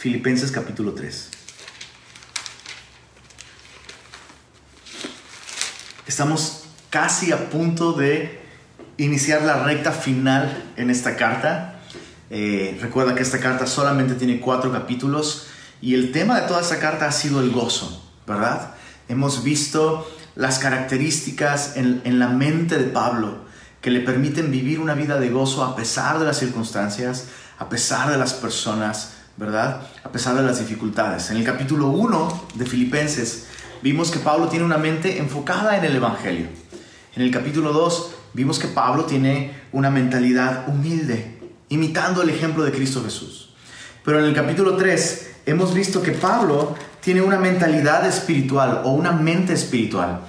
Filipenses capítulo 3. Estamos casi a punto de iniciar la recta final en esta carta. Eh, recuerda que esta carta solamente tiene cuatro capítulos y el tema de toda esta carta ha sido el gozo, ¿verdad? Hemos visto las características en, en la mente de Pablo que le permiten vivir una vida de gozo a pesar de las circunstancias, a pesar de las personas, ¿verdad? A pesar de las dificultades. En el capítulo 1 de Filipenses vimos que Pablo tiene una mente enfocada en el Evangelio. En el capítulo 2 vimos que Pablo tiene una mentalidad humilde, imitando el ejemplo de Cristo Jesús. Pero en el capítulo 3 hemos visto que Pablo tiene una mentalidad espiritual o una mente espiritual.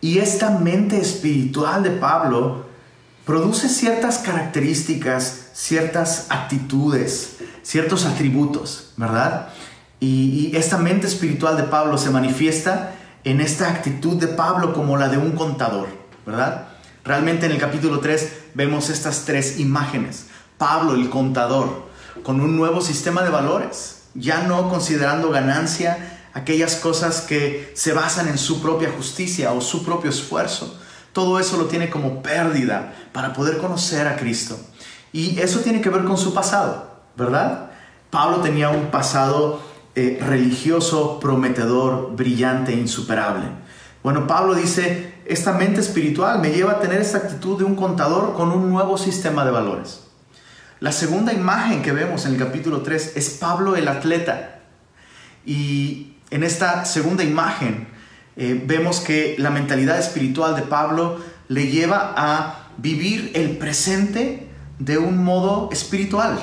Y esta mente espiritual de Pablo produce ciertas características, ciertas actitudes, ciertos atributos, ¿verdad? Y, esta mente espiritual de Pablo se manifiesta en esta actitud de Pablo como la de un contador, ¿verdad? Realmente en el capítulo 3 vemos estas tres imágenes. Pablo, el contador, con un nuevo sistema de valores, ya no considerando ganancia aquellas cosas que se basan en su propia justicia o su propio esfuerzo. Todo eso lo tiene como pérdida para poder conocer a Cristo. Y eso tiene que ver con su pasado, ¿verdad? Pablo tenía un pasado eh, religioso, prometedor, brillante, insuperable. Bueno, Pablo dice, esta mente espiritual me lleva a tener esta actitud de un contador con un nuevo sistema de valores. La segunda imagen que vemos en el capítulo 3 es Pablo el atleta. Y en esta segunda imagen eh, vemos que la mentalidad espiritual de Pablo le lleva a vivir el presente de un modo espiritual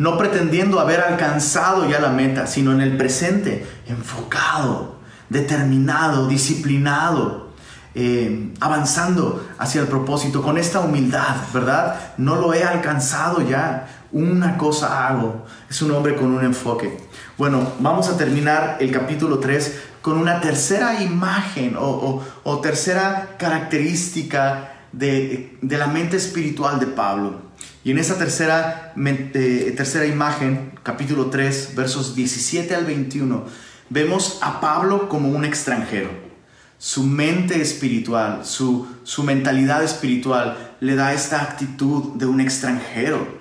no pretendiendo haber alcanzado ya la meta, sino en el presente, enfocado, determinado, disciplinado, eh, avanzando hacia el propósito, con esta humildad, ¿verdad? No lo he alcanzado ya, una cosa hago. Es un hombre con un enfoque. Bueno, vamos a terminar el capítulo 3 con una tercera imagen o, tercera característica de, de la mente espiritual de Pablo. Y en esa tercera, tercera imagen, capítulo 3, versos 17 al 21, vemos a Pablo como un extranjero. Su mente espiritual, su, su mentalidad espiritual le da esta actitud de un extranjero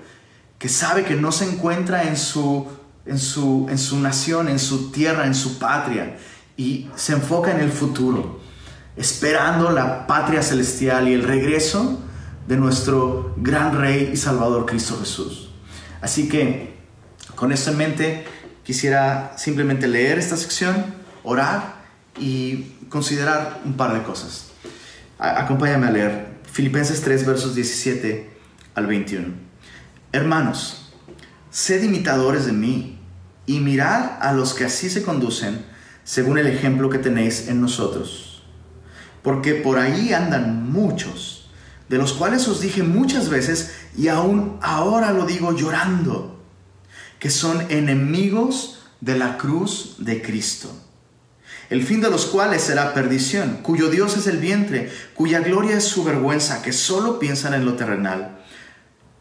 que sabe que no se encuentra en su, en su, en su nación, en su tierra, en su patria, y se enfoca en el futuro, esperando la patria celestial y el regreso de nuestro gran Rey y Salvador Cristo Jesús. Así que con esto en mente quisiera simplemente leer esta sección, orar y considerar un par de cosas. Acompáñame a leer Filipenses 3 versos 17 al 21. Hermanos, sed imitadores de mí y mirad a los que así se conducen según el ejemplo que tenéis en nosotros. Porque por ahí andan muchos de los cuales os dije muchas veces y aún ahora lo digo llorando, que son enemigos de la cruz de Cristo, el fin de los cuales será perdición, cuyo Dios es el vientre, cuya gloria es su vergüenza, que solo piensan en lo terrenal.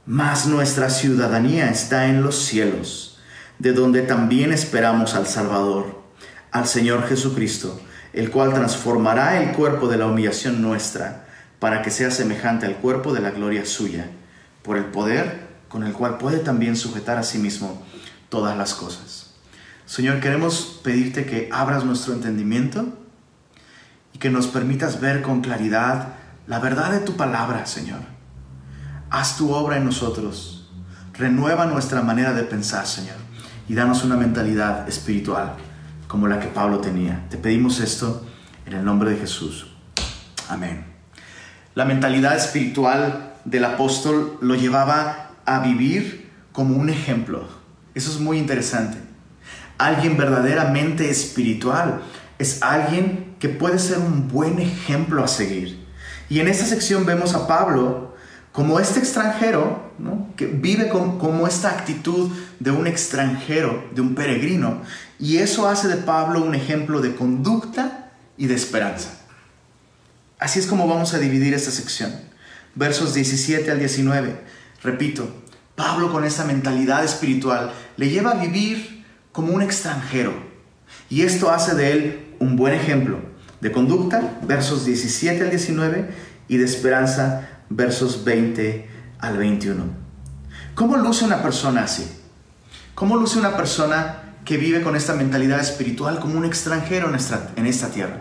Mas nuestra ciudadanía está en los cielos, de donde también esperamos al Salvador, al Señor Jesucristo, el cual transformará el cuerpo de la humillación nuestra para que sea semejante al cuerpo de la gloria suya, por el poder con el cual puede también sujetar a sí mismo todas las cosas. Señor, queremos pedirte que abras nuestro entendimiento y que nos permitas ver con claridad la verdad de tu palabra, Señor. Haz tu obra en nosotros. Renueva nuestra manera de pensar, Señor, y danos una mentalidad espiritual como la que Pablo tenía. Te pedimos esto en el nombre de Jesús. Amén. La mentalidad espiritual del apóstol lo llevaba a vivir como un ejemplo. Eso es muy interesante. Alguien verdaderamente espiritual es alguien que puede ser un buen ejemplo a seguir. Y en esta sección vemos a Pablo como este extranjero, que vive como esta actitud de un extranjero, de un peregrino. Y eso hace de Pablo un ejemplo de conducta y de esperanza. Así es como vamos a dividir esta sección. Versos 17 al 19. Repito, Pablo con esa mentalidad espiritual le lleva a vivir como un extranjero. Y esto hace de él un buen ejemplo de conducta, versos 17 al 19, y de esperanza, versos 20 al 21. ¿Cómo luce una persona así? ¿Cómo luce una persona que vive con esta mentalidad espiritual como un extranjero en esta, en esta tierra?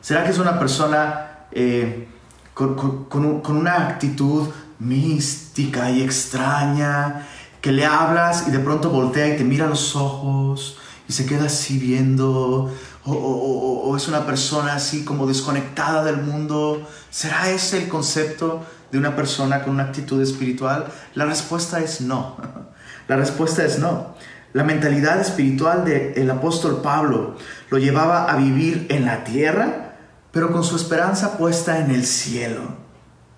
¿Será que es una persona eh, con, una actitud mística y extraña, que le hablas y de pronto voltea y te mira los ojos y se queda así viendo, o, es una persona así como desconectada del mundo. ¿Será ese el concepto de una persona con una actitud espiritual? La respuesta es no. La respuesta es no. La mentalidad espiritual del apóstol Pablo lo llevaba a vivir en la tierra, pero con su esperanza puesta en el cielo.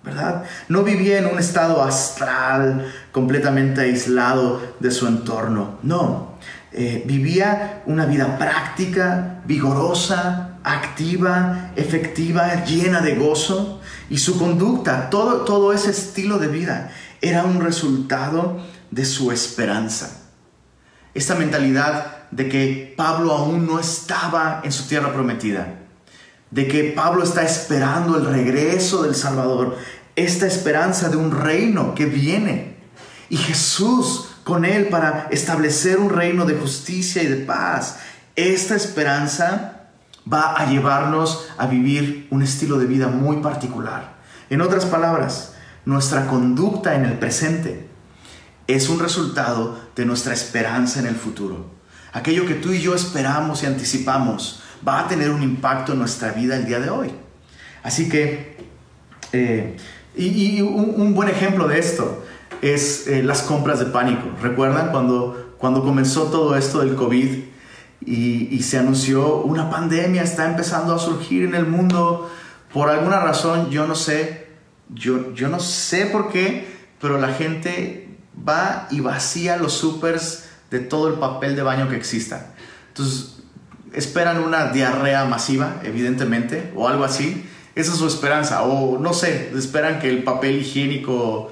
¿verdad? No vivía en un estado astral completamente aislado de su entorno, no. Eh, vivía una vida práctica, vigorosa, activa, efectiva, llena de gozo y su conducta, todo, todo ese estilo de vida era un resultado de su esperanza. Esta mentalidad de que Pablo aún no estaba en su tierra prometida, de que Pablo está esperando el regreso del Salvador, esta esperanza de un reino que viene. Y Jesús con él para establecer un reino de justicia y de paz. Esta esperanza va a llevarnos a vivir un estilo de vida muy particular. En otras palabras, nuestra conducta en el presente es un resultado de nuestra esperanza en el futuro. Aquello que tú y yo esperamos y anticipamos va a tener un impacto en nuestra vida el día de hoy. Así que eh, y, un, buen ejemplo de esto es eh, las compras de pánico. ¿Recuerdan cuando, cuando comenzó todo esto del COVID y, se anunció una pandemia está empezando a surgir en el mundo? Por alguna razón, yo no sé, yo, yo no sé por qué, pero la gente va y vacía los supers de todo el papel de baño que exista. Entonces, esperan una diarrea masiva, evidentemente, o algo así esa es su esperanza. O no sé, esperan que el papel higiénico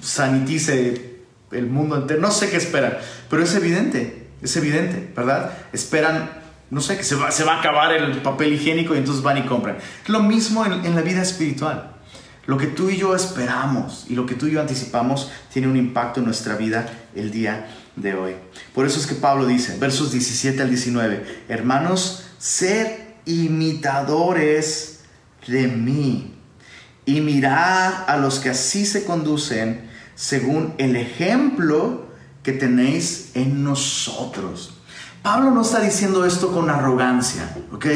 sanitice el mundo entero. No sé qué esperan, pero es evidente, es evidente, ¿verdad? Esperan, no sé, que se va, se va a acabar el papel higiénico y entonces van y compran. Lo mismo en, en la vida espiritual. Lo que tú y yo esperamos y lo que tú y yo anticipamos tiene un impacto en nuestra vida el día de hoy. Por eso es que Pablo dice, versos 17 al 19, hermanos, ser imitadores de mí y mirad a los que así se conducen según el ejemplo que tenéis en nosotros. Pablo no está diciendo esto con arrogancia, ¿ok?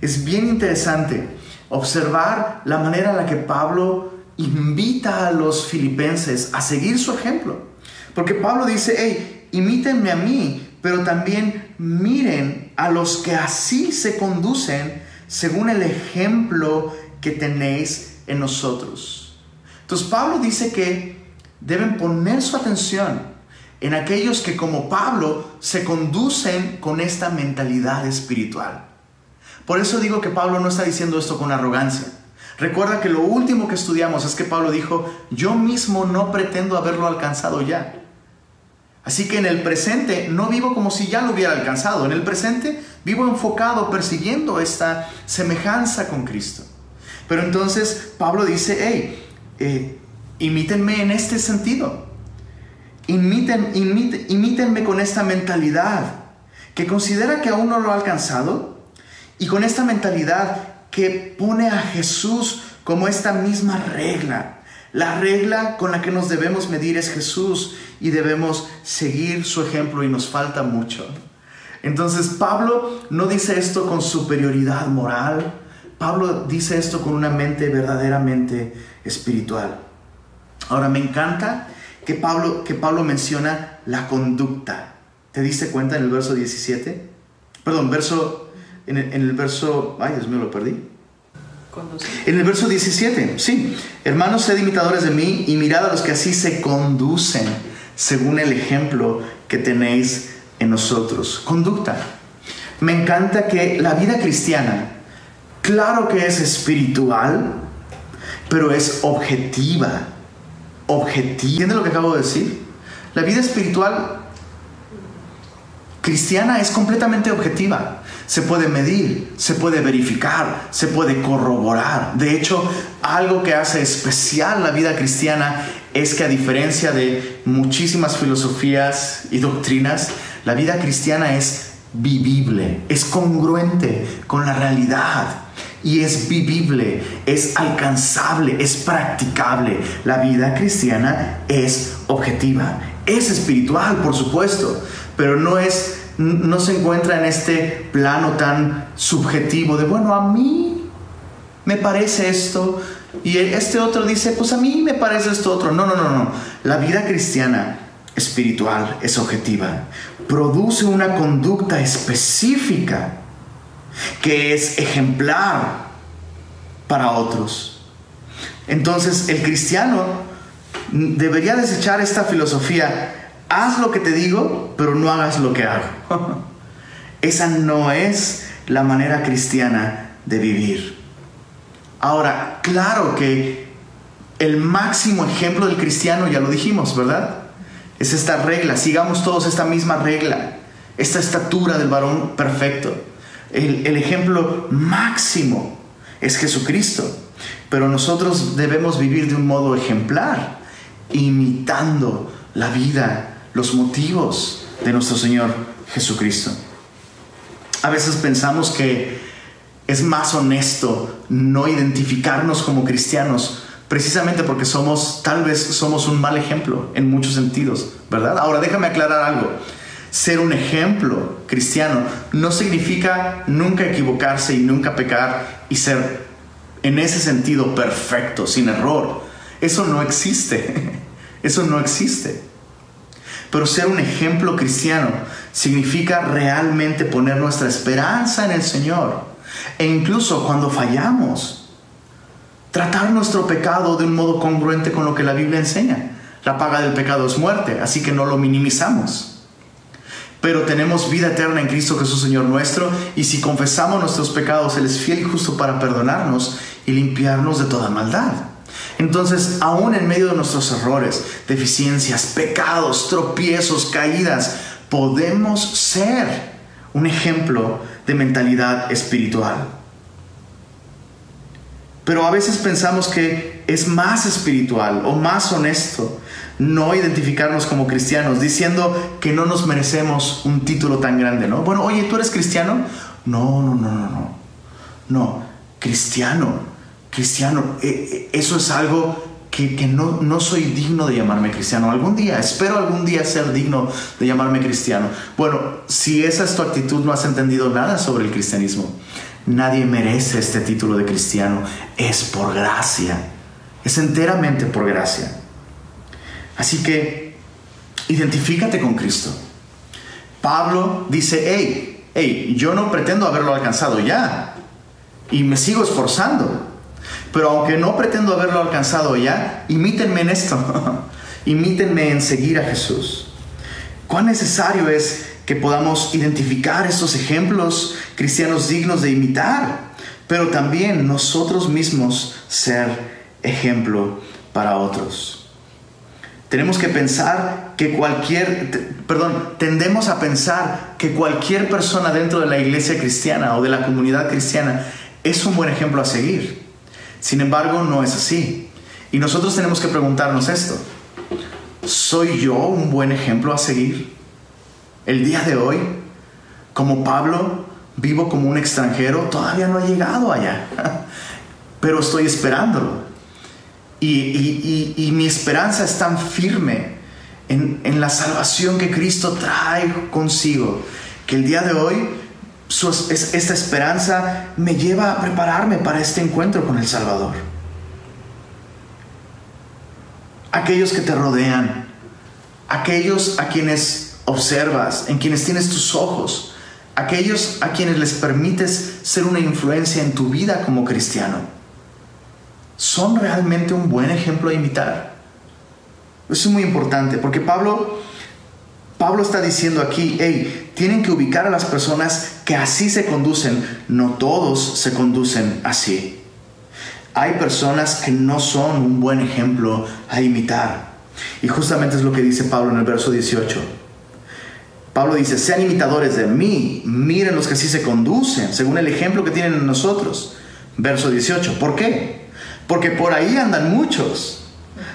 Es bien interesante observar la manera en la que Pablo invita a los filipenses a seguir su ejemplo. Porque Pablo dice, hey, imítenme a mí, pero también miren a los que así se conducen según el ejemplo que tenéis en nosotros. Entonces Pablo dice que deben poner su atención en aquellos que como Pablo se conducen con esta mentalidad espiritual. Por eso digo que Pablo no está diciendo esto con arrogancia. Recuerda que lo último que estudiamos es que Pablo dijo, yo mismo no pretendo haberlo alcanzado ya. Así que en el presente no vivo como si ya lo hubiera alcanzado. En el presente vivo enfocado, persiguiendo esta semejanza con Cristo. Pero entonces Pablo dice, hey, eh, imítenme en este sentido. Imiten, imítenme con esta mentalidad que considera que aún no lo ha alcanzado y con esta mentalidad que pone a Jesús como esta misma regla la regla con la que nos debemos medir es Jesús y debemos seguir su ejemplo y nos falta mucho. Entonces Pablo no dice esto con superioridad moral, Pablo dice esto con una mente verdaderamente espiritual. Ahora me encanta que Pablo, que Pablo menciona la conducta. ¿Te diste cuenta en el verso 17? Perdón, verso, en el, en el verso, ay Dios mío, lo perdí. En el verso 17, sí, hermanos, sed imitadores de mí y mirad a los que así se conducen según el ejemplo que tenéis en nosotros. Conducta. Me encanta que la vida cristiana, claro que es espiritual, pero es objetiva. Objetiva. ¿Entiendes lo que acabo de decir? La vida espiritual cristiana es completamente objetiva. Se puede medir, se puede verificar, se puede corroborar. De hecho, algo que hace especial la vida cristiana es que a diferencia de muchísimas filosofías y doctrinas, la vida cristiana es vivible, es congruente con la realidad y es vivible, es alcanzable, es practicable. La vida cristiana es objetiva, es espiritual, por supuesto, pero no es no se encuentra en este plano tan subjetivo de, bueno, a mí me parece esto y este otro dice, pues a mí me parece esto otro. No, no, no, no. La vida cristiana espiritual es objetiva. Produce una conducta específica que es ejemplar para otros. Entonces el cristiano debería desechar esta filosofía haz lo que te digo, pero no hagas lo que hago. Esa no es la manera cristiana de vivir. Ahora, claro que el máximo ejemplo del cristiano, ya lo dijimos, ¿verdad? Es esta regla, sigamos todos esta misma regla, esta estatura del varón perfecto. El, ejemplo máximo es Jesucristo, pero nosotros debemos vivir de un modo ejemplar, imitando la vida los motivos de nuestro Señor Jesucristo. A veces pensamos que es más honesto no identificarnos como cristianos precisamente porque somos, tal vez somos un mal ejemplo en muchos sentidos, ¿verdad? Ahora déjame aclarar algo. Ser un ejemplo cristiano no significa nunca equivocarse y nunca pecar y ser en ese sentido perfecto, sin error. Eso no existe. Eso no existe. Pero ser un ejemplo cristiano significa realmente poner nuestra esperanza en el Señor. E incluso cuando fallamos, tratar nuestro pecado de un modo congruente con lo que la Biblia enseña. La paga del pecado es muerte, así que no lo minimizamos. Pero tenemos vida eterna en Cristo Jesús Señor nuestro, y si confesamos nuestros pecados, Él es fiel y justo para perdonarnos y limpiarnos de toda maldad. Entonces, aún en medio de nuestros errores, deficiencias, pecados, tropiezos, caídas, podemos ser un ejemplo de mentalidad espiritual. Pero a veces pensamos que es más espiritual o más honesto no identificarnos como cristianos, diciendo que no nos merecemos un título tan grande, ¿no? Bueno, oye, ¿tú eres cristiano? No, no, no, no, no. No, cristiano cristiano, eh, eh, eso es algo que, no, no, soy digno de llamarme cristiano. Algún día, espero algún día ser digno de llamarme cristiano. Bueno, si esa es tu actitud, no has entendido nada sobre el cristianismo. Nadie merece este título de cristiano. Es por gracia. Es enteramente por gracia. Así que, identifícate con Cristo. Pablo dice, hey, hey, yo no pretendo haberlo alcanzado ya. Y me sigo esforzando. Pero aunque no pretendo haberlo alcanzado ya, imítenme en esto. imítenme en seguir a Jesús. Cuán necesario es que podamos identificar estos ejemplos cristianos dignos de imitar, pero también nosotros mismos ser ejemplo para otros. Tenemos que pensar que cualquier, perdón, tendemos a pensar que cualquier persona dentro de la iglesia cristiana o de la comunidad cristiana es un buen ejemplo a seguir. Sin embargo, no es así. Y nosotros tenemos que preguntarnos esto. ¿Soy yo un buen ejemplo a seguir? El día de hoy, como Pablo, vivo como un extranjero, todavía no he llegado allá, pero estoy esperándolo. Y, mi esperanza es tan firme en, en la salvación que Cristo trae consigo, que el día de hoy esta esperanza me lleva a prepararme para este encuentro con el Salvador. Aquellos que te rodean, aquellos a quienes observas, en quienes tienes tus ojos, aquellos a quienes les permites ser una influencia en tu vida como cristiano, son realmente un buen ejemplo a imitar. Eso es muy importante porque Pablo Pablo está diciendo aquí, hey, tienen que ubicar a las personas que así se conducen. No todos se conducen así. Hay personas que no son un buen ejemplo a imitar. Y justamente es lo que dice Pablo en el verso 18. Pablo dice, sean imitadores de mí, miren los que así se conducen, según el ejemplo que tienen en nosotros. Verso 18, ¿por qué? Porque por ahí andan muchos,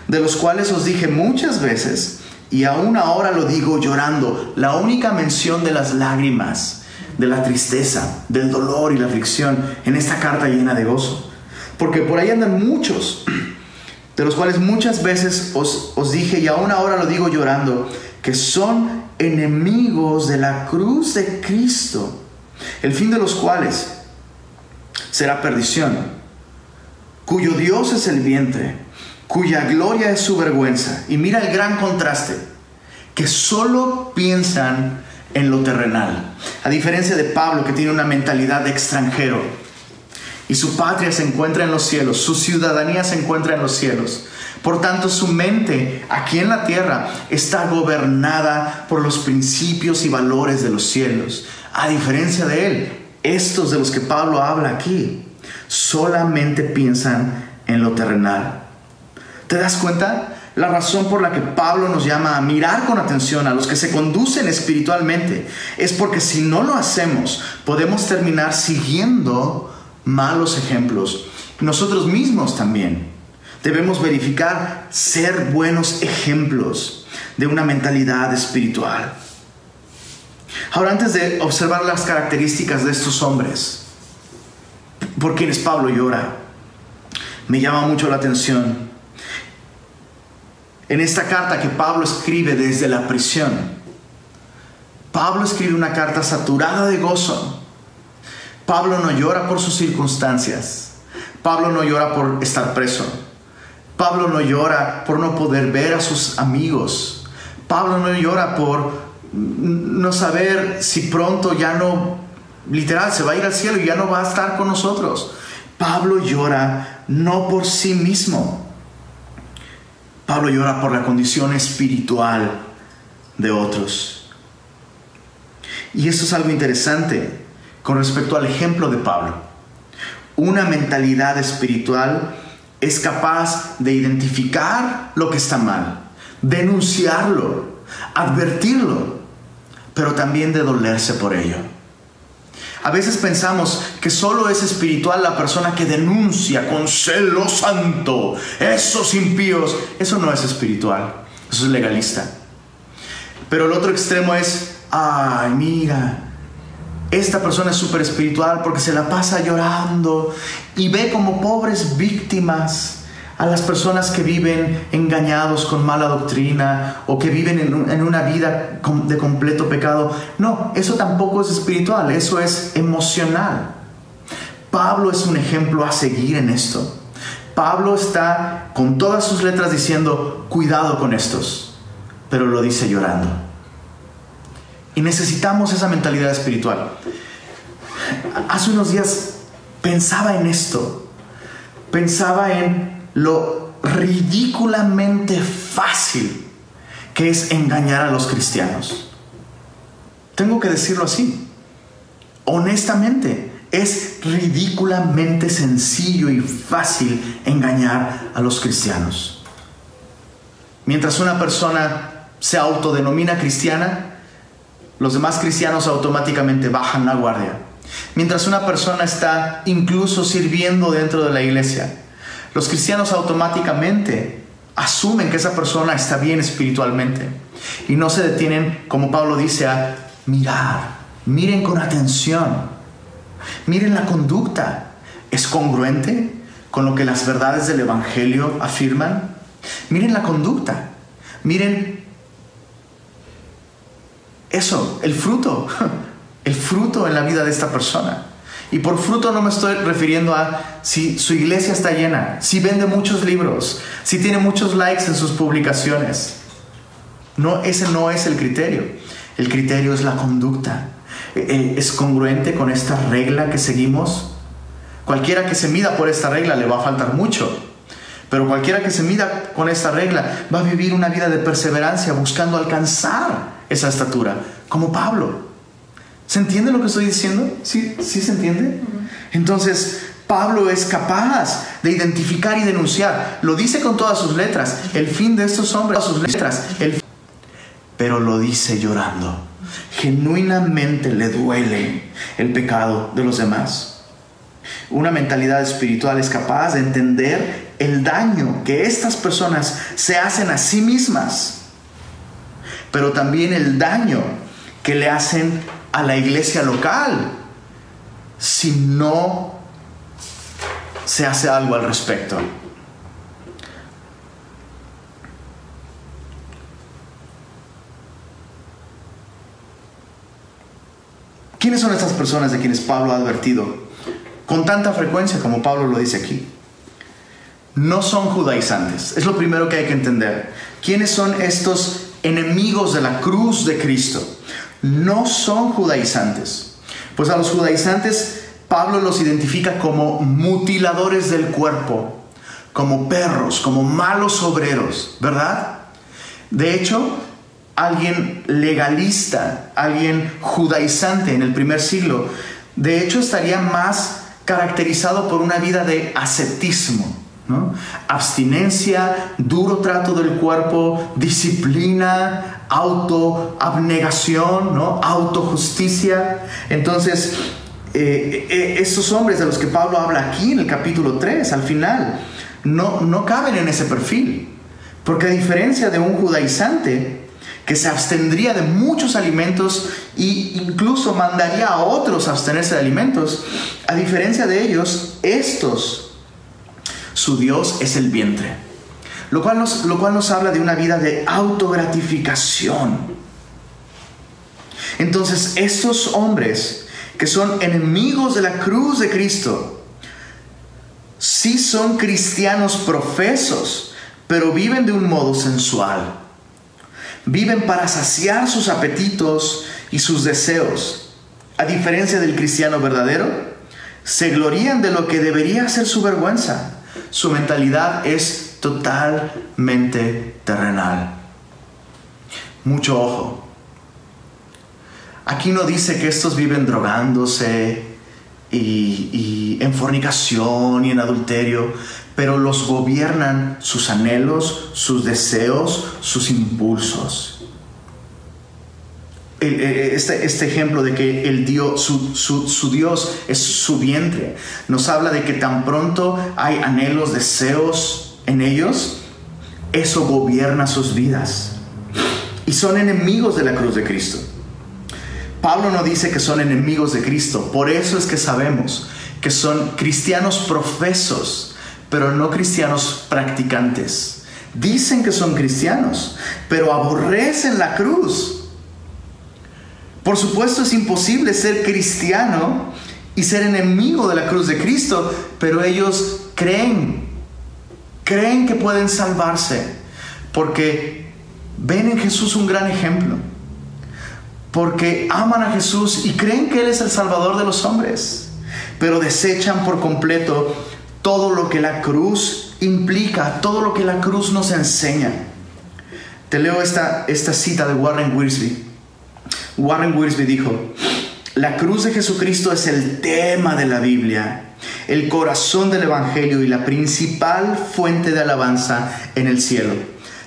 de los cuales os dije muchas veces, y aún ahora lo digo llorando, la única mención de las lágrimas, de la tristeza, del dolor y la aflicción en esta carta llena de gozo. Porque por ahí andan muchos, de los cuales muchas veces os, os dije, y aún ahora lo digo llorando, que son enemigos de la cruz de Cristo, el fin de los cuales será perdición, cuyo Dios es el vientre, cuya gloria es su vergüenza. Y mira el gran contraste, que solo piensan en lo terrenal, a diferencia de Pablo que tiene una mentalidad de extranjero. Y su patria se encuentra en los cielos, su ciudadanía se encuentra en los cielos. Por tanto, su mente aquí en la tierra está gobernada por los principios y valores de los cielos. A diferencia de él, estos de los que Pablo habla aquí solamente piensan en lo terrenal. ¿Te das cuenta? La razón por la que Pablo nos llama a mirar con atención a los que se conducen espiritualmente es porque si no lo hacemos, podemos terminar siguiendo malos ejemplos. Nosotros mismos también. Debemos verificar ser buenos ejemplos de una mentalidad espiritual. Ahora, antes de observar las características de estos hombres, por quienes Pablo llora, me llama mucho la atención en esta carta que Pablo escribe desde la prisión. Pablo escribe una carta saturada de gozo. Pablo no llora por sus circunstancias. Pablo no llora por estar preso. Pablo no llora por no poder ver a sus amigos. Pablo no llora por no saber si pronto ya no, literal, se va a ir al cielo y ya no va a estar con nosotros. Pablo llora no por sí mismo. Pablo llora por la condición espiritual de otros. Y esto es algo interesante con respecto al ejemplo de Pablo. Una mentalidad espiritual es capaz de identificar lo que está mal, denunciarlo, advertirlo, pero también de dolerse por ello. A veces pensamos que solo es espiritual la persona que denuncia con celo santo esos impíos. Eso no es espiritual, eso es legalista. Pero el otro extremo es, ay, mira, esta persona es súper espiritual porque se la pasa llorando y ve como pobres víctimas a las personas que viven engañados con mala doctrina o que viven en, una vida de completo pecado. No, eso tampoco es espiritual, eso es emocional. Pablo es un ejemplo a seguir en esto. Pablo está con todas sus letras diciendo, cuidado con estos, pero lo dice llorando. Y necesitamos esa mentalidad espiritual. Hace unos días pensaba en esto. Pensaba en lo ridículamente fácil que es engañar a los cristianos. Tengo que decirlo así. Honestamente, es ridículamente sencillo y fácil engañar a los cristianos. Mientras una persona se autodenomina cristiana, los demás cristianos automáticamente bajan la guardia. Mientras una persona está incluso sirviendo dentro de la iglesia, los cristianos automáticamente asumen que esa persona está bien espiritualmente y no se detienen, como Pablo dice, a mirar, miren con atención, miren la conducta, ¿es congruente con lo que las verdades del Evangelio afirman? Miren la conducta, miren eso, el fruto, el fruto en la vida de esta persona. Y por fruto no me estoy refiriendo a si su iglesia está llena, si vende muchos libros, si tiene muchos likes en sus publicaciones. No, ese no es el criterio. El criterio es la conducta. Eh, eh, ¿Es congruente con esta regla que seguimos? Cualquiera que se mida por esta regla le va a faltar mucho. Pero cualquiera que se mida con esta regla va a vivir una vida de perseverancia buscando alcanzar esa estatura, como Pablo. ¿Se entiende lo que estoy diciendo? ¿Sí, ¿Sí se entiende? Entonces, Pablo es capaz de identificar y denunciar. Lo dice con todas sus letras. El fin de estos hombres, sus letras. El... Pero lo dice llorando. genuinamente le duele el pecado de los demás. Una mentalidad espiritual es capaz de entender el daño que estas personas se hacen a sí mismas, pero también el daño que le hacen a la iglesia local si no se hace algo al respecto. ¿Quiénes son estas personas de quienes Pablo ha advertido con tanta frecuencia como Pablo lo dice aquí? No son judaizantes. Es lo primero que hay que entender. ¿Quiénes son estos enemigos de la cruz de Cristo? No son judaizantes. Pues a los judaizantes Pablo los identifica como mutiladores del cuerpo, como perros, como malos obreros, ¿verdad? De hecho, alguien legalista, alguien judaizante en el primer siglo, de hecho estaría más caracterizado por una vida de ascetismo, abstinencia, duro trato del cuerpo, disciplina, autoabnegación, ¿no? autojusticia. Entonces, eh, eh, estos hombres de los que Pablo habla aquí en el capítulo 3, al final, no, no caben en ese perfil. Porque a diferencia de un judaizante, que se abstendría de muchos alimentos e incluso mandaría a otros a abstenerse de alimentos. A diferencia de ellos, estos, su Dios es el vientre. Lo cual nos, lo cual nos habla de una vida de autogratificación. Entonces, estos hombres que son enemigos de la cruz de Cristo, sí son cristianos profesos, pero viven de un modo sensual Viven para saciar sus apetitos y sus deseos. A diferencia del cristiano verdadero, se glorían de lo que debería ser su vergüenza. Su mentalidad es totalmente terrenal. Mucho ojo. Aquí no dice que estos viven drogándose y, en fornicación y en adulterio pero los gobiernan sus anhelos, sus deseos, sus impulsos. Este, este, ejemplo de que el Dios, su, su, Dios es su vientre, nos habla de que tan pronto hay anhelos, deseos en ellos, eso gobierna sus vidas. Y son enemigos de la cruz de Cristo. Pablo no dice que son enemigos de Cristo, por eso es que sabemos que son cristianos profesos, pero no cristianos practicantes. Dicen que son cristianos, pero aborrecen la cruz. Por supuesto es imposible ser cristiano y ser enemigo de la cruz de Cristo, pero ellos creen, creen que pueden salvarse, porque ven en Jesús un gran ejemplo, porque aman a Jesús y creen que Él es el Salvador de los hombres, pero desechan por completo todo lo que la cruz implica, todo lo que la cruz nos enseña. Te leo esta, esta cita de Warren Wiersbe. Warren Wiersbe dijo, la cruz de Jesucristo es el tema de la Biblia, el corazón del Evangelio y la principal fuente de alabanza en el cielo.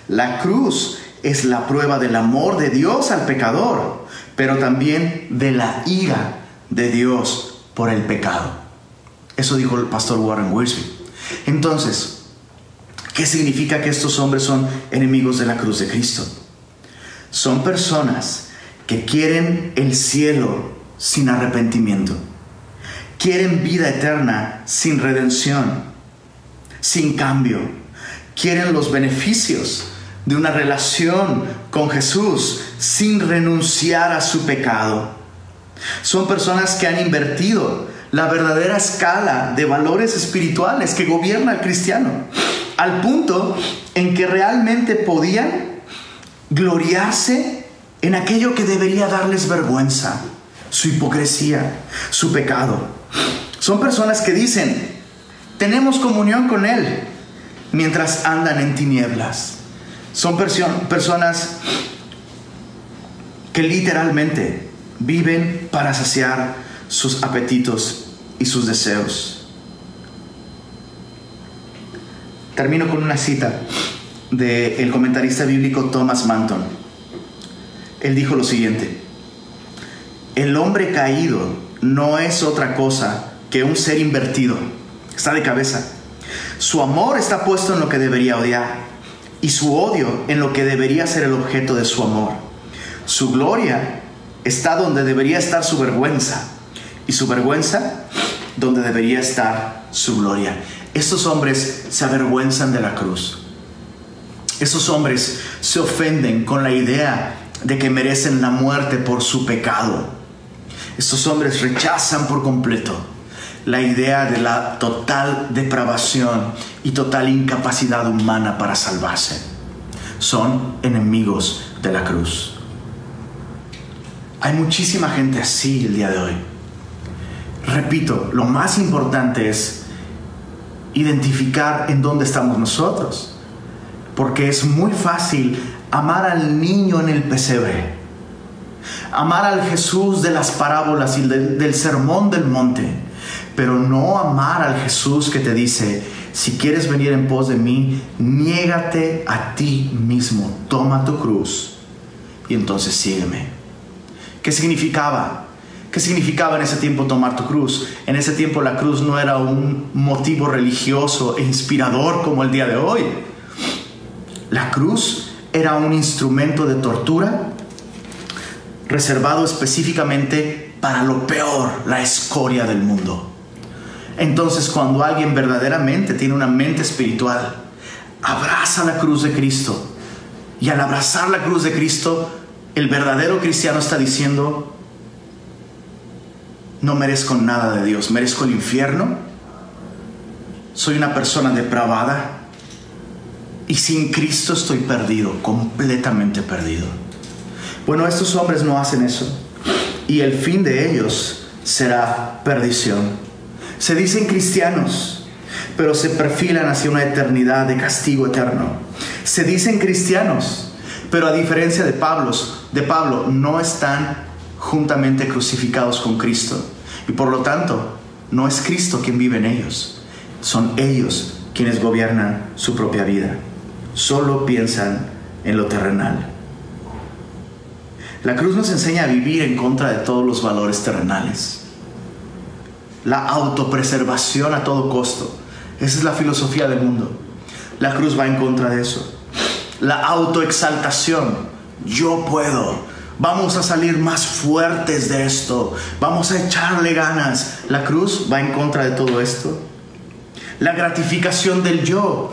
La cruz es la prueba del amor de Dios al pecador, pero también de la ira de Dios por el pecado. Eso dijo el pastor Warren Wiersbe. Entonces, ¿qué significa que estos hombres son enemigos de la cruz de Cristo? Son personas que quieren el cielo sin arrepentimiento. Quieren vida eterna sin redención, sin cambio. Quieren los beneficios de una relación con Jesús sin renunciar a su pecado. Son personas que han invertido la verdadera escala de valores espirituales que gobierna al cristiano, al punto en que realmente podían gloriarse en aquello que debería darles vergüenza, su hipocresía, su pecado. Son personas que dicen, tenemos comunión con Él mientras andan en tinieblas. Son personas que literalmente viven para saciar sus apetitos y sus deseos. Termino con una cita del comentarista bíblico Thomas Manton. Él dijo lo siguiente, el hombre caído no es otra cosa que un ser invertido. Está de cabeza. Su amor está puesto en lo que debería odiar y su odio en lo que debería ser el objeto de su amor. Su gloria está donde debería estar su vergüenza y su vergüenza donde debería estar su gloria. Estos hombres se avergüenzan de la cruz. Esos hombres se ofenden con la idea de que merecen la muerte por su pecado. Estos hombres rechazan por completo la idea de la total depravación y total incapacidad humana para salvarse. Son enemigos de la cruz. Hay muchísima gente así el día de hoy. Repito, lo más importante es identificar en dónde estamos nosotros. Porque es muy fácil amar al niño en el pesebre, amar al Jesús de las parábolas y del, sermón del monte, pero no amar al Jesús que te dice, si quieres venir en pos de mí, niégate a ti mismo, toma tu cruz y entonces sígueme. ¿Qué significaba? ¿Qué significaba en ese tiempo tomar tu cruz? En ese tiempo la cruz no era un motivo religioso e inspirador como el día de hoy. La cruz era un instrumento de tortura reservado específicamente para lo peor, la escoria del mundo. Entonces cuando alguien verdaderamente tiene una mente espiritual, abraza la cruz de Cristo. Y al abrazar la cruz de Cristo, el verdadero cristiano está diciendo, no merezco nada de Dios, merezco el infierno, soy una persona depravada y sin Cristo estoy perdido, completamente perdido. Bueno, estos hombres no hacen eso y el fin de ellos será perdición. Se dicen cristianos, pero se perfilan hacia una eternidad de castigo eterno. Se dicen cristianos, pero a diferencia de Pablo, de Pablo no están juntamente crucificados con Cristo. Y por lo tanto, no es Cristo quien vive en ellos, son ellos quienes gobiernan su propia vida. Solo piensan en lo terrenal. La cruz nos enseña a vivir en contra de todos los valores terrenales. La autopreservación a todo costo. Esa es la filosofía del mundo. La cruz va en contra de eso. La autoexaltación. Yo puedo, Vamos a salir más fuertes de esto. Vamos a echarle ganas. La cruz va en contra de todo esto. La gratificación del yo.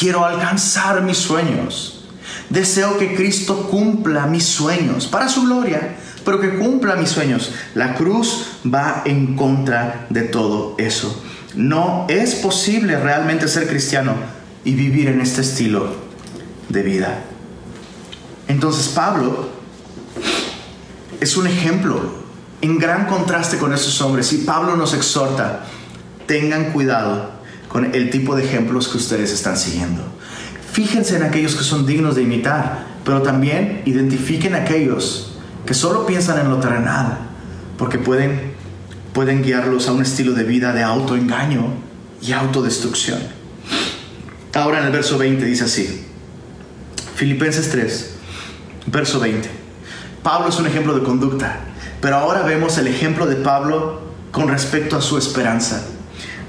Quiero alcanzar mis sueños. Deseo que Cristo cumpla mis sueños para su gloria, pero que cumpla mis sueños. La cruz va en contra de todo eso. No es posible realmente ser cristiano y vivir en este estilo de vida. Entonces Pablo es un ejemplo en gran contraste con esos hombres y Pablo nos exhorta, tengan cuidado con el tipo de ejemplos que ustedes están siguiendo. Fíjense en aquellos que son dignos de imitar, pero también identifiquen aquellos que solo piensan en lo terrenal, porque pueden, pueden guiarlos a un estilo de vida de autoengaño y autodestrucción. Ahora en el verso 20 dice así, Filipenses 3, Verso 20. Pablo es un ejemplo de conducta, pero ahora vemos el ejemplo de Pablo con respecto a su esperanza.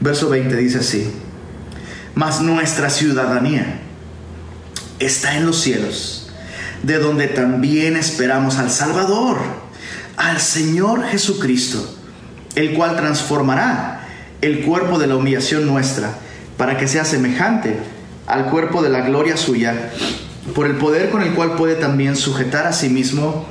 Verso 20 dice así, mas nuestra ciudadanía está en los cielos, de donde también esperamos al Salvador, al Señor Jesucristo, el cual transformará el cuerpo de la humillación nuestra para que sea semejante al cuerpo de la gloria suya por el poder con el cual puede también sujetar a sí mismo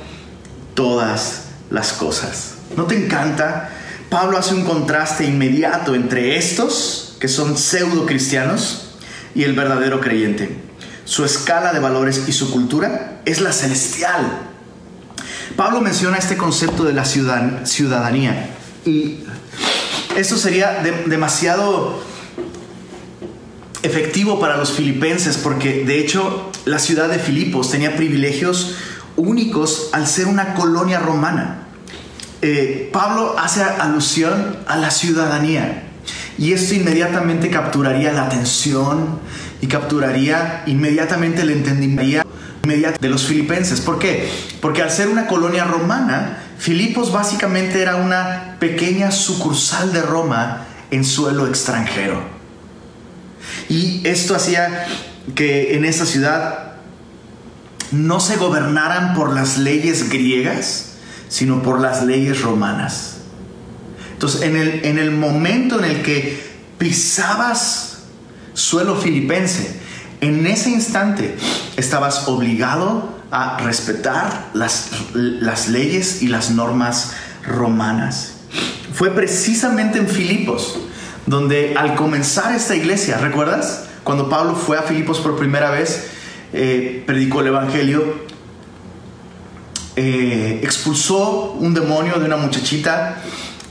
todas las cosas. ¿No te encanta? Pablo hace un contraste inmediato entre estos, que son pseudo cristianos, y el verdadero creyente. Su escala de valores y su cultura es la celestial. Pablo menciona este concepto de la ciudadanía y esto sería demasiado efectivo para los filipenses porque de hecho la ciudad de Filipos tenía privilegios únicos al ser una colonia romana. Eh, Pablo hace alusión a la ciudadanía y esto inmediatamente capturaría la atención y capturaría inmediatamente el entendimiento de los filipenses. ¿Por qué? Porque al ser una colonia romana, Filipos básicamente era una pequeña sucursal de Roma en suelo extranjero. Y esto hacía que en esa ciudad no se gobernaran por las leyes griegas, sino por las leyes romanas. Entonces, en el, en el momento en el que pisabas suelo filipense, en ese instante estabas obligado a respetar las, las leyes y las normas romanas. Fue precisamente en Filipos donde al comenzar esta iglesia, ¿recuerdas? Cuando Pablo fue a Filipos por primera vez, eh, predicó el Evangelio, eh, expulsó un demonio de una muchachita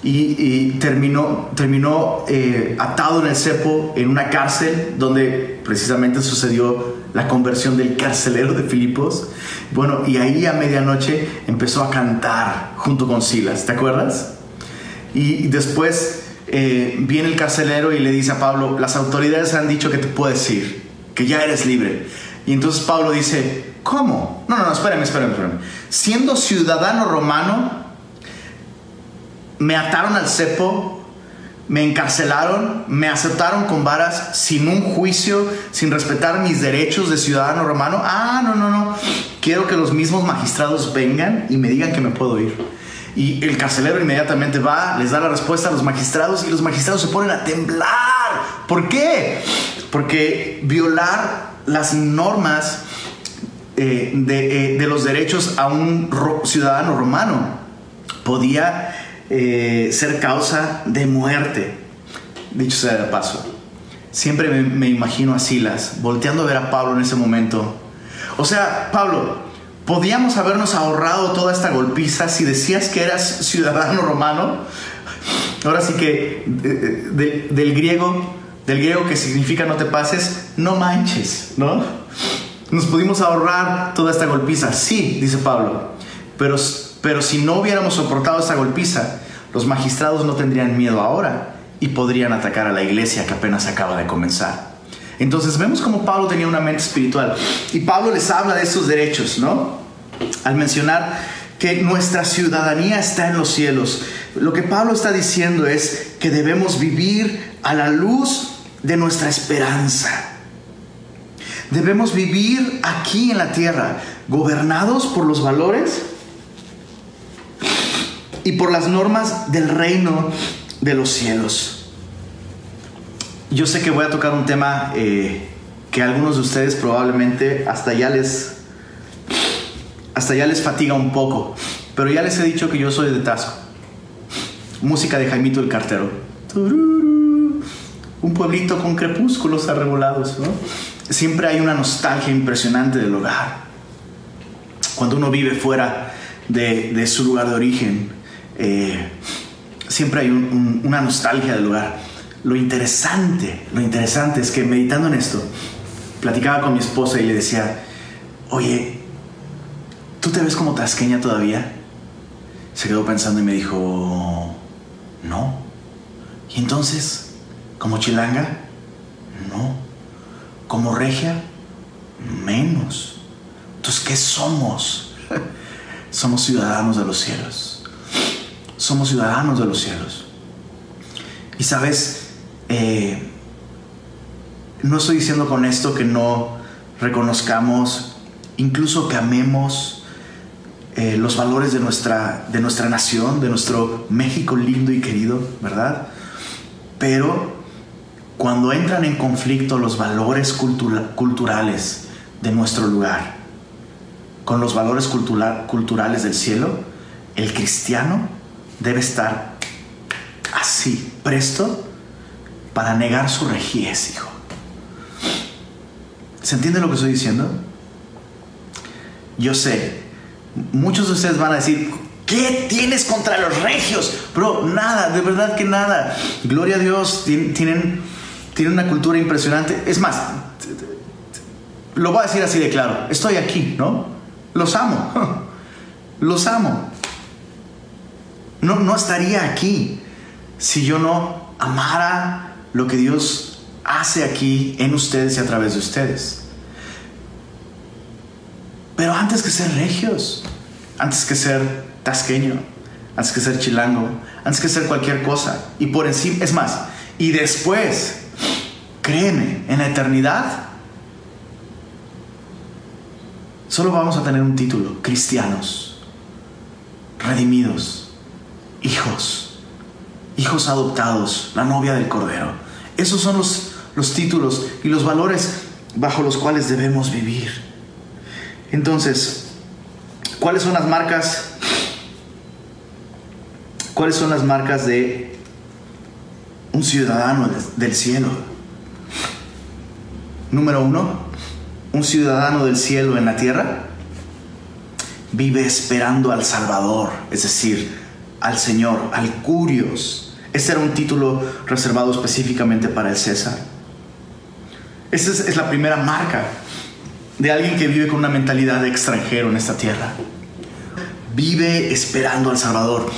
y, terminó, terminó eh, atado en el cepo en una cárcel donde precisamente sucedió la conversión del carcelero de Filipos. Bueno, y ahí a medianoche empezó a cantar junto con Silas, ¿te acuerdas? Y, después eh, viene el carcelero y le dice a Pablo, las autoridades han dicho que te puedes ir, que ya eres libre. Y entonces Pablo dice, ¿cómo? No, no, no, espérame, espérame, espérame. Siendo ciudadano romano, me ataron al cepo, me encarcelaron, me aceptaron con varas sin un juicio, sin respetar mis derechos de ciudadano romano. Ah, no, no, no. Quiero que los mismos magistrados vengan y me digan que me puedo ir. Y el carcelero inmediatamente va, les da la respuesta a los magistrados y los magistrados se ponen a temblar. ¿Por qué? Porque violar las normas eh, de, eh, de los derechos a un ciudadano romano podía eh, ser causa de muerte. Dicho sea de paso, siempre me, imagino a Silas volteando a ver a Pablo en ese momento. O sea, Pablo, podíamos habernos ahorrado toda esta golpiza si decías que eras ciudadano romano. Ahora sí que del griego, del griego que significa no te pases, no manches, ¿no? Nos pudimos ahorrar toda esta golpiza, sí, dice Pablo, pero pero si no hubiéramos soportado esa golpiza, los magistrados no tendrían miedo ahora y podrían atacar a la iglesia que apenas acaba de comenzar. Entonces vemos como Pablo tenía una mente espiritual y Pablo les habla de esos derechos, ¿no? Al mencionar que nuestra ciudadanía está en los cielos. Lo que Pablo está diciendo es que debemos vivir a la luz de nuestra esperanza. Debemos vivir aquí en la tierra, gobernados por los valores y por las normas del reino de los cielos. Yo sé que voy a tocar un tema eh, que a algunos de ustedes probablemente hasta ya les hasta ya les fatiga un poco, pero ya les he dicho que yo soy de Tasco. Música de Jaimito el Cartero. Un pueblito con crepúsculos arrebolados, Siempre hay una nostalgia impresionante del hogar. Cuando uno vive fuera de, de su lugar de origen, eh, siempre hay una nostalgia del lugar. Lo interesante, lo interesante es que meditando en esto, platicaba con mi esposa y le decía, oye, ¿tú te ves como tasqueña todavía? Se quedó pensando y me dijo, no. ¿Y entonces, como chilanga? No. ¿Como regia? Menos. Entonces, ¿qué somos? somos ciudadanos de los cielos somos ciudadanos de los cielos. Y sabes, eh, no estoy diciendo con esto que no reconozcamos, incluso que amemos eh, los valores de nuestra, de nuestra nación, de nuestro México lindo y querido, ¿verdad? Pero cuando entran en conflicto los valores culturales de nuestro lugar con los valores culturales del cielo, el cristiano debe estar así, presto para negar su regies, hijo. ¿Se entiende lo que estoy diciendo? Yo sé, muchos de ustedes van a decir, ¿qué tienes contra los regios? Bro, nada, de verdad que nada. Gloria a Dios, tienen, tienen una cultura impresionante. Es más, lo voy a decir así de claro, estoy aquí, ¿no? Los amo, los amo. No, no estaría aquí si yo no amara lo que Dios hace aquí en ustedes y a través de ustedes. Pero antes que ser regios, antes que ser tasqueño, antes que ser chilango, antes que ser cualquier cosa. Y por encima, es más, y después, créeme, en la eternidad, solo vamos a tener un título, cristianos, redimidos, hijos, hijos adoptados, la novia del Cordero. Esos son los, los títulos y los valores bajo los cuales debemos vivir. Entonces, ¿cuáles son las marcas? ¿Cuáles son las marcas de un ciudadano del cielo? Número uno, un ciudadano del cielo en la tierra vive esperando al Salvador, es decir, al Señor, al Curios. Ese era un título reservado específicamente para el César. Esa es, la primera marca de alguien que vive con una mentalidad de extranjero en esta tierra. Vive esperando al Salvador.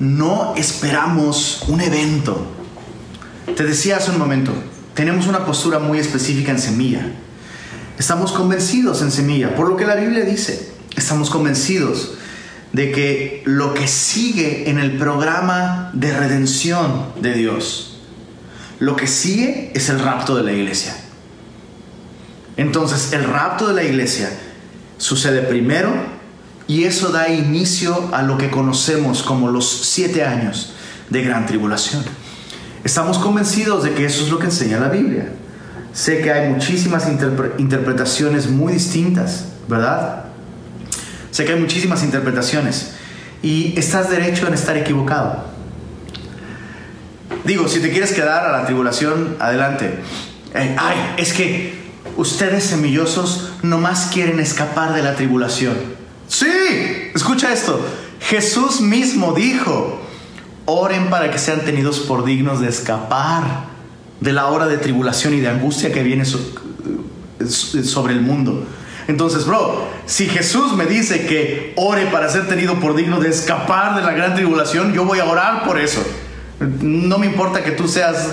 No esperamos un evento. Te decía hace un momento, tenemos una postura muy específica en semilla. Estamos convencidos en semilla, por lo que la Biblia dice, estamos convencidos de que lo que sigue en el programa de redención de Dios, lo que sigue es el rapto de la iglesia. Entonces, el rapto de la iglesia sucede primero y eso da inicio a lo que conocemos como los siete años de gran tribulación. Estamos convencidos de que eso es lo que enseña la Biblia. Sé que hay muchísimas interpretaciones muy distintas, ¿verdad? Sé que hay muchísimas interpretaciones y estás derecho en estar equivocado. Digo, si te quieres quedar a la tribulación, adelante. Eh, ay, es que ustedes semillosos nomás quieren escapar de la tribulación. Sí, escucha esto. Jesús mismo dijo, oren para que sean tenidos por dignos de escapar de la hora de tribulación y de angustia que viene sobre el mundo. Entonces, bro, si Jesús me dice que ore para ser tenido por digno de escapar de la gran tribulación, yo voy a orar por eso. No me importa que tú seas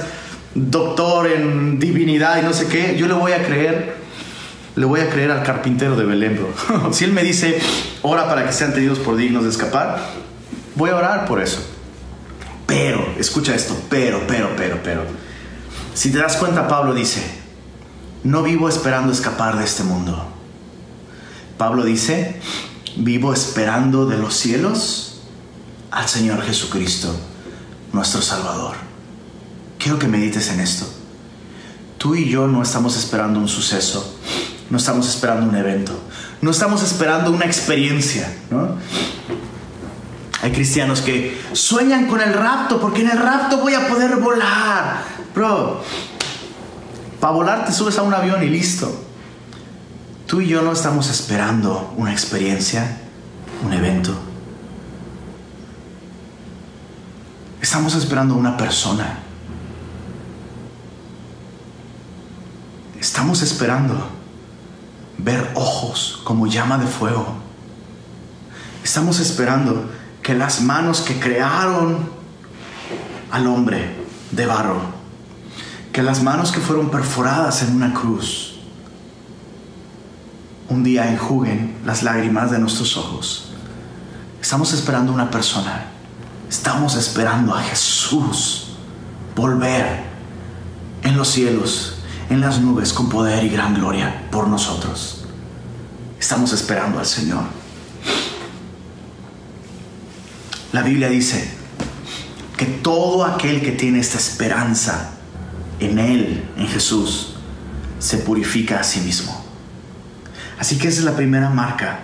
doctor en divinidad y no sé qué, yo le voy a creer, le voy a creer al carpintero de Belén, si él me dice, ora para que sean tenidos por dignos de escapar, voy a orar por eso. Pero, escucha esto, pero, pero, pero, pero. Si te das cuenta, Pablo dice, no vivo esperando escapar de este mundo. Pablo dice, vivo esperando de los cielos al Señor Jesucristo, nuestro Salvador. Quiero que medites en esto. Tú y yo no estamos esperando un suceso, no estamos esperando un evento, no estamos esperando una experiencia, Hay cristianos que sueñan con el rapto, porque en el rapto voy a poder volar. Bro, para volar te subes a un avión y listo. Tú y yo no estamos esperando una experiencia, un evento. Estamos esperando una persona. Estamos esperando ver ojos como llama de fuego. Estamos esperando que las manos que crearon al hombre de barro, que las manos que fueron perforadas en una cruz, un día enjuguen las lágrimas de nuestros ojos. Estamos esperando una persona. Estamos esperando a Jesús volver en los cielos en las nubes con poder y gran gloria por nosotros. Estamos esperando al Señor. La Biblia dice que todo aquel que tiene esta esperanza en Él, en Jesús, se purifica a sí mismo. Así que esa es la primera marca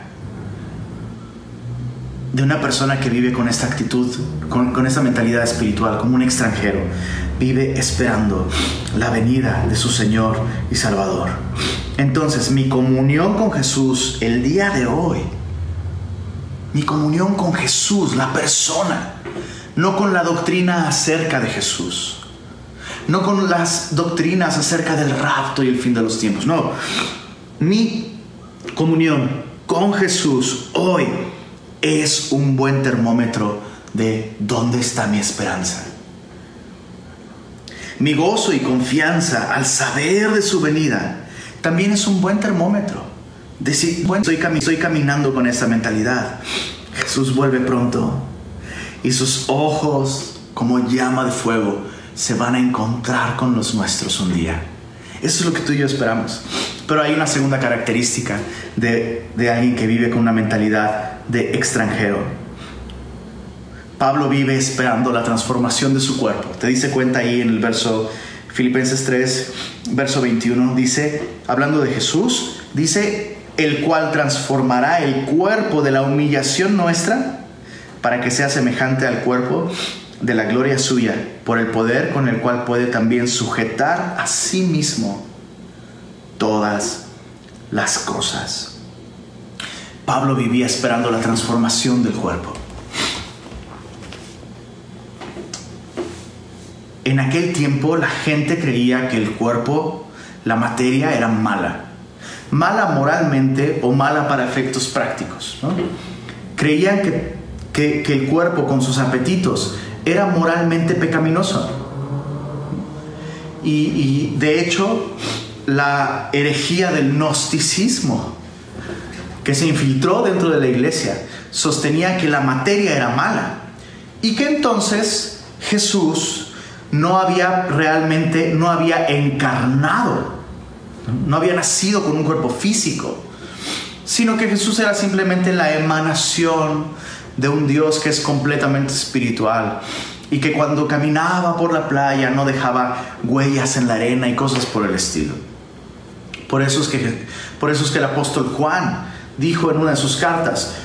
de una persona que vive con esta actitud, con, con esta mentalidad espiritual, como un extranjero vive esperando la venida de su Señor y Salvador. Entonces, mi comunión con Jesús el día de hoy, mi comunión con Jesús, la persona, no con la doctrina acerca de Jesús, no con las doctrinas acerca del rapto y el fin de los tiempos, no, mi comunión con Jesús hoy es un buen termómetro de dónde está mi esperanza mi gozo y confianza al saber de su venida también es un buen termómetro. Decir, bueno, estoy, caminando con esa mentalidad. Jesús vuelve pronto. y sus ojos como llama de fuego se van a encontrar con los nuestros un día. Eso es lo que tú y yo esperamos. Pero hay una segunda característica de, de alguien que vive con una mentalidad de extranjero. Pablo vive esperando la transformación de su cuerpo. Te dice cuenta ahí en el verso Filipenses 3, verso 21, dice, hablando de Jesús, dice, el cual transformará el cuerpo de la humillación nuestra para que sea semejante al cuerpo de la gloria suya, por el poder con el cual puede también sujetar a sí mismo todas las cosas. Pablo vivía esperando la transformación del cuerpo. En aquel tiempo la gente creía que el cuerpo, la materia, era mala. Mala moralmente o mala para efectos prácticos. Creían que, que el cuerpo con sus apetitos era moralmente pecaminoso. Y, de hecho, la herejía del gnosticismo que se infiltró dentro de la iglesia sostenía que la materia era mala y que entonces Jesús no había realmente, no había encarnado, no había nacido con un cuerpo físico, sino que Jesús era simplemente la emanación de un Dios que es completamente espiritual y que cuando caminaba por la playa no dejaba huellas en la arena y cosas por el estilo. Por eso es que, por eso es que el apóstol Juan dijo en una de sus cartas,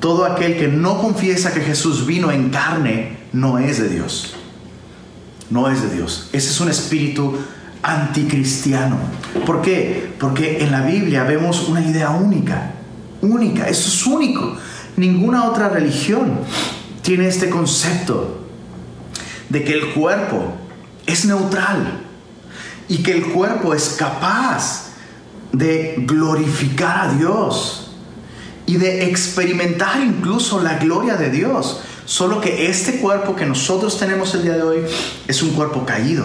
todo aquel que no confiesa que Jesús vino en carne no es de Dios. No es de Dios. Ese es un espíritu anticristiano. ¿Por qué? Porque en la Biblia vemos una idea única. Única. Eso es único. Ninguna otra religión tiene este concepto de que el cuerpo es neutral y que el cuerpo es capaz de glorificar a Dios y de experimentar incluso la gloria de Dios. Solo que este cuerpo que nosotros tenemos el día de hoy es un cuerpo caído,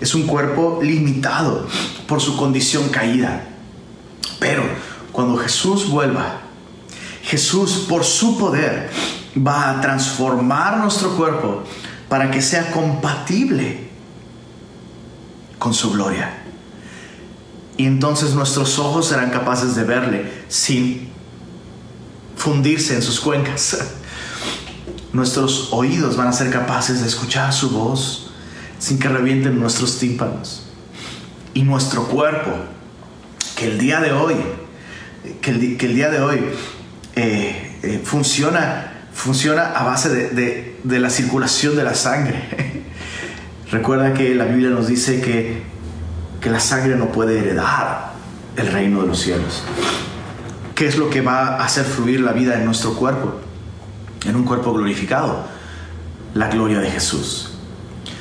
es un cuerpo limitado por su condición caída. Pero cuando Jesús vuelva Jesús, por su poder, va a transformar nuestro cuerpo para que sea compatible con su gloria. Y entonces nuestros ojos serán capaces de verle sin fundirse en sus cuencas. Nuestros oídos van a ser capaces de escuchar su voz sin que revienten nuestros tímpanos. Y nuestro cuerpo, que el día de hoy, que el, que el día de hoy eh, eh, funciona, funciona a base de, de, la circulación de la sangre. Recuerda que la Biblia nos dice que, que la sangre no puede heredar el reino de los cielos. ¿Qué es lo que va a hacer fluir la vida en nuestro cuerpo? En un cuerpo glorificado. La gloria de Jesús.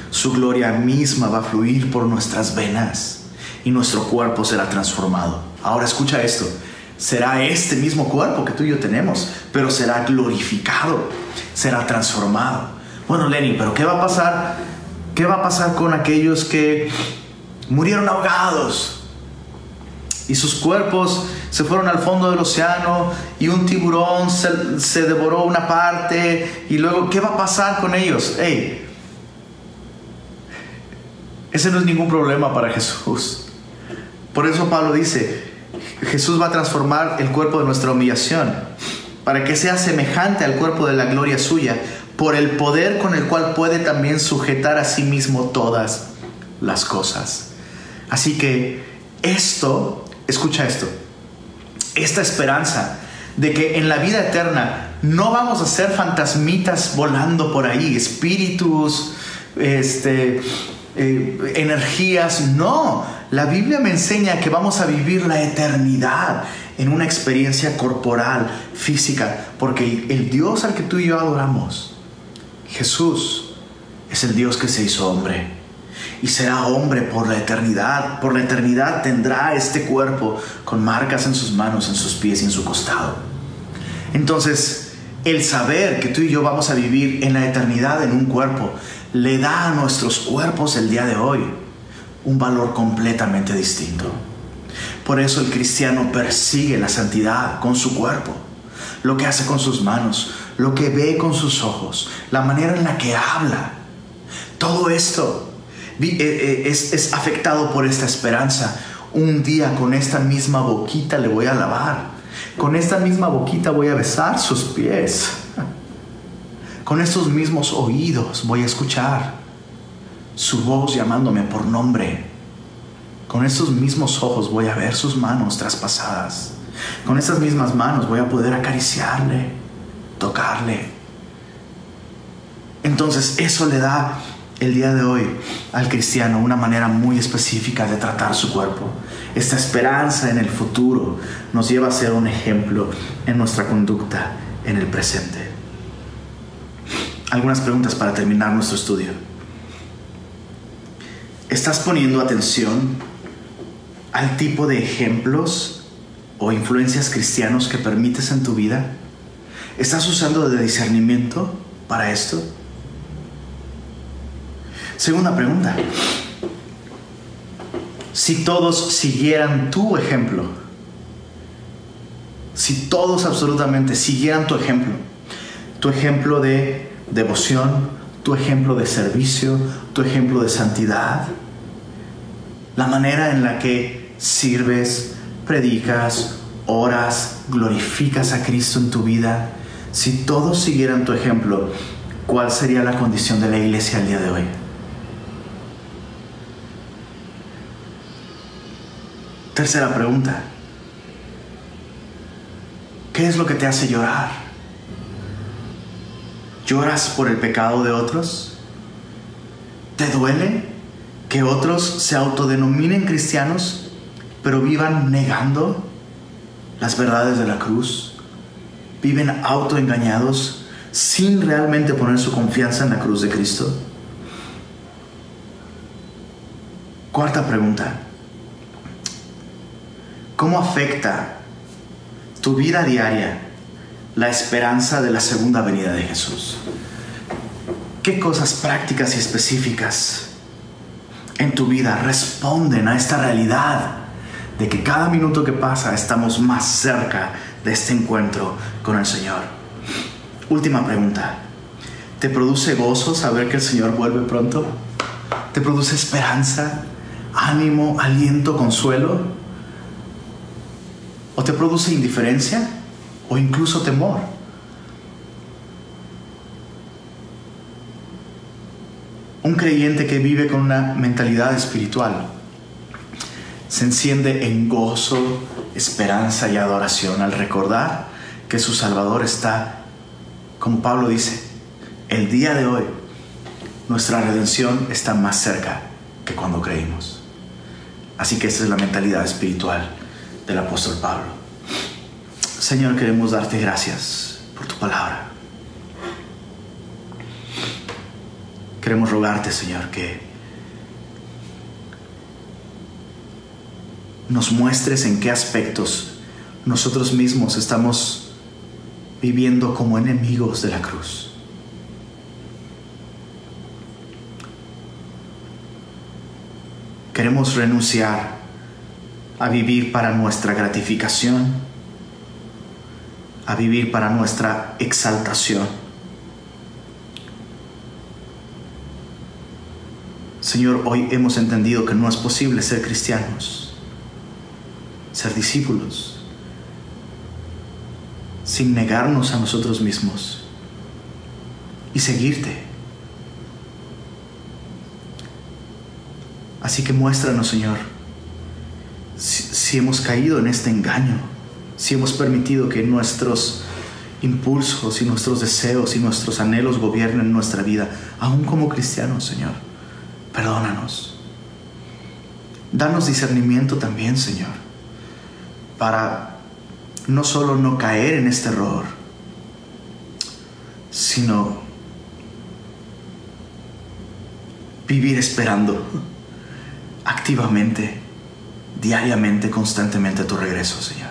Su gloria misma va a fluir por nuestras venas y nuestro cuerpo será transformado. Ahora escucha esto será este mismo cuerpo que tú y yo tenemos, pero será glorificado, será transformado. Bueno, Lenny, pero ¿qué va a pasar? ¿Qué va a pasar con aquellos que murieron ahogados y sus cuerpos se fueron al fondo del océano y un tiburón se, devoró una parte y luego, ¿qué va a pasar con ellos? Hey, ese no es ningún problema para Jesús. Por eso Pablo dice, Jesús va a transformar el cuerpo de nuestra humillación para que sea semejante al cuerpo de la gloria suya, por el poder con el cual puede también sujetar a sí mismo todas las cosas. Así que esto, escucha esto, esta esperanza de que en la vida eterna no vamos a ser fantasmitas volando por ahí, espíritus, este, eh, energías, no, la Biblia me enseña que vamos a vivir la eternidad en una experiencia corporal, física, porque el Dios al que tú y yo adoramos, Jesús, es el Dios que se hizo hombre y será hombre por la eternidad. Por la eternidad tendrá este cuerpo con marcas en sus manos, en sus pies y en su costado. Entonces, el saber que tú y yo vamos a vivir en la eternidad en un cuerpo le da a nuestros cuerpos el día de hoy un valor completamente distinto. Por eso el cristiano persigue la santidad con su cuerpo, lo que hace con sus manos, lo que ve con sus ojos, la manera en la que habla. Todo esto es, es afectado por esta esperanza. Un día con esta misma boquita le voy a lavar. Con esta misma boquita voy a besar sus pies. Con estos mismos oídos voy a escuchar su voz llamándome por nombre. Con estos mismos ojos voy a ver sus manos traspasadas. Con esas mismas manos voy a poder acariciarle, tocarle. Entonces eso le da el día de hoy al cristiano una manera muy específica de tratar su cuerpo. Esta esperanza en el futuro nos lleva a ser un ejemplo en nuestra conducta en el presente. Algunas preguntas para terminar nuestro estudio. ¿Estás poniendo atención al tipo de ejemplos o influencias cristianos que permites en tu vida? ¿Estás usando de discernimiento para esto? Segunda pregunta. Si todos siguieran tu ejemplo, si todos absolutamente siguieran tu ejemplo, tu ejemplo de devoción, tu ejemplo de servicio, tu ejemplo de santidad, la manera en la que sirves, predicas, oras, glorificas a Cristo en tu vida, si todos siguieran tu ejemplo, ¿cuál sería la condición de la iglesia el día de hoy? Tercera pregunta. ¿Qué es lo que te hace llorar? ¿Lloras por el pecado de otros? ¿Te duele que otros se autodenominen cristianos pero vivan negando las verdades de la cruz? ¿Viven autoengañados sin realmente poner su confianza en la cruz de Cristo? Cuarta pregunta. ¿Cómo afecta tu vida diaria la esperanza de la segunda venida de Jesús? ¿Qué cosas prácticas y específicas en tu vida responden a esta realidad de que cada minuto que pasa estamos más cerca de este encuentro con el Señor? Última pregunta. ¿Te produce gozo saber que el Señor vuelve pronto? ¿Te produce esperanza, ánimo, aliento, consuelo? O te produce indiferencia o incluso temor. Un creyente que vive con una mentalidad espiritual se enciende en gozo, esperanza y adoración al recordar que su Salvador está, como Pablo dice, el día de hoy nuestra redención está más cerca que cuando creímos. Así que esa es la mentalidad espiritual del apóstol Pablo. Señor, queremos darte gracias por tu palabra. Queremos rogarte, Señor, que nos muestres en qué aspectos nosotros mismos estamos viviendo como enemigos de la cruz. Queremos renunciar a vivir para nuestra gratificación, a vivir para nuestra exaltación. Señor, hoy hemos entendido que no es posible ser cristianos, ser discípulos, sin negarnos a nosotros mismos y seguirte. Así que muéstranos, Señor, si, hemos caído en este engaño, si hemos permitido que nuestros impulsos y nuestros deseos y nuestros anhelos gobiernen nuestra vida, aún como cristianos, Señor. Perdónanos. Danos discernimiento también, Señor, para no solo no caer en este error, sino vivir esperando activamente diariamente, constantemente a tu regreso, Señor.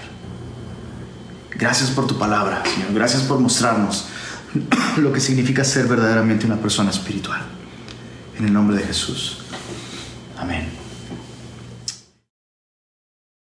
Gracias por tu palabra, Señor. Gracias por mostrarnos lo que significa ser verdaderamente una persona espiritual. En el nombre de Jesús. Amén.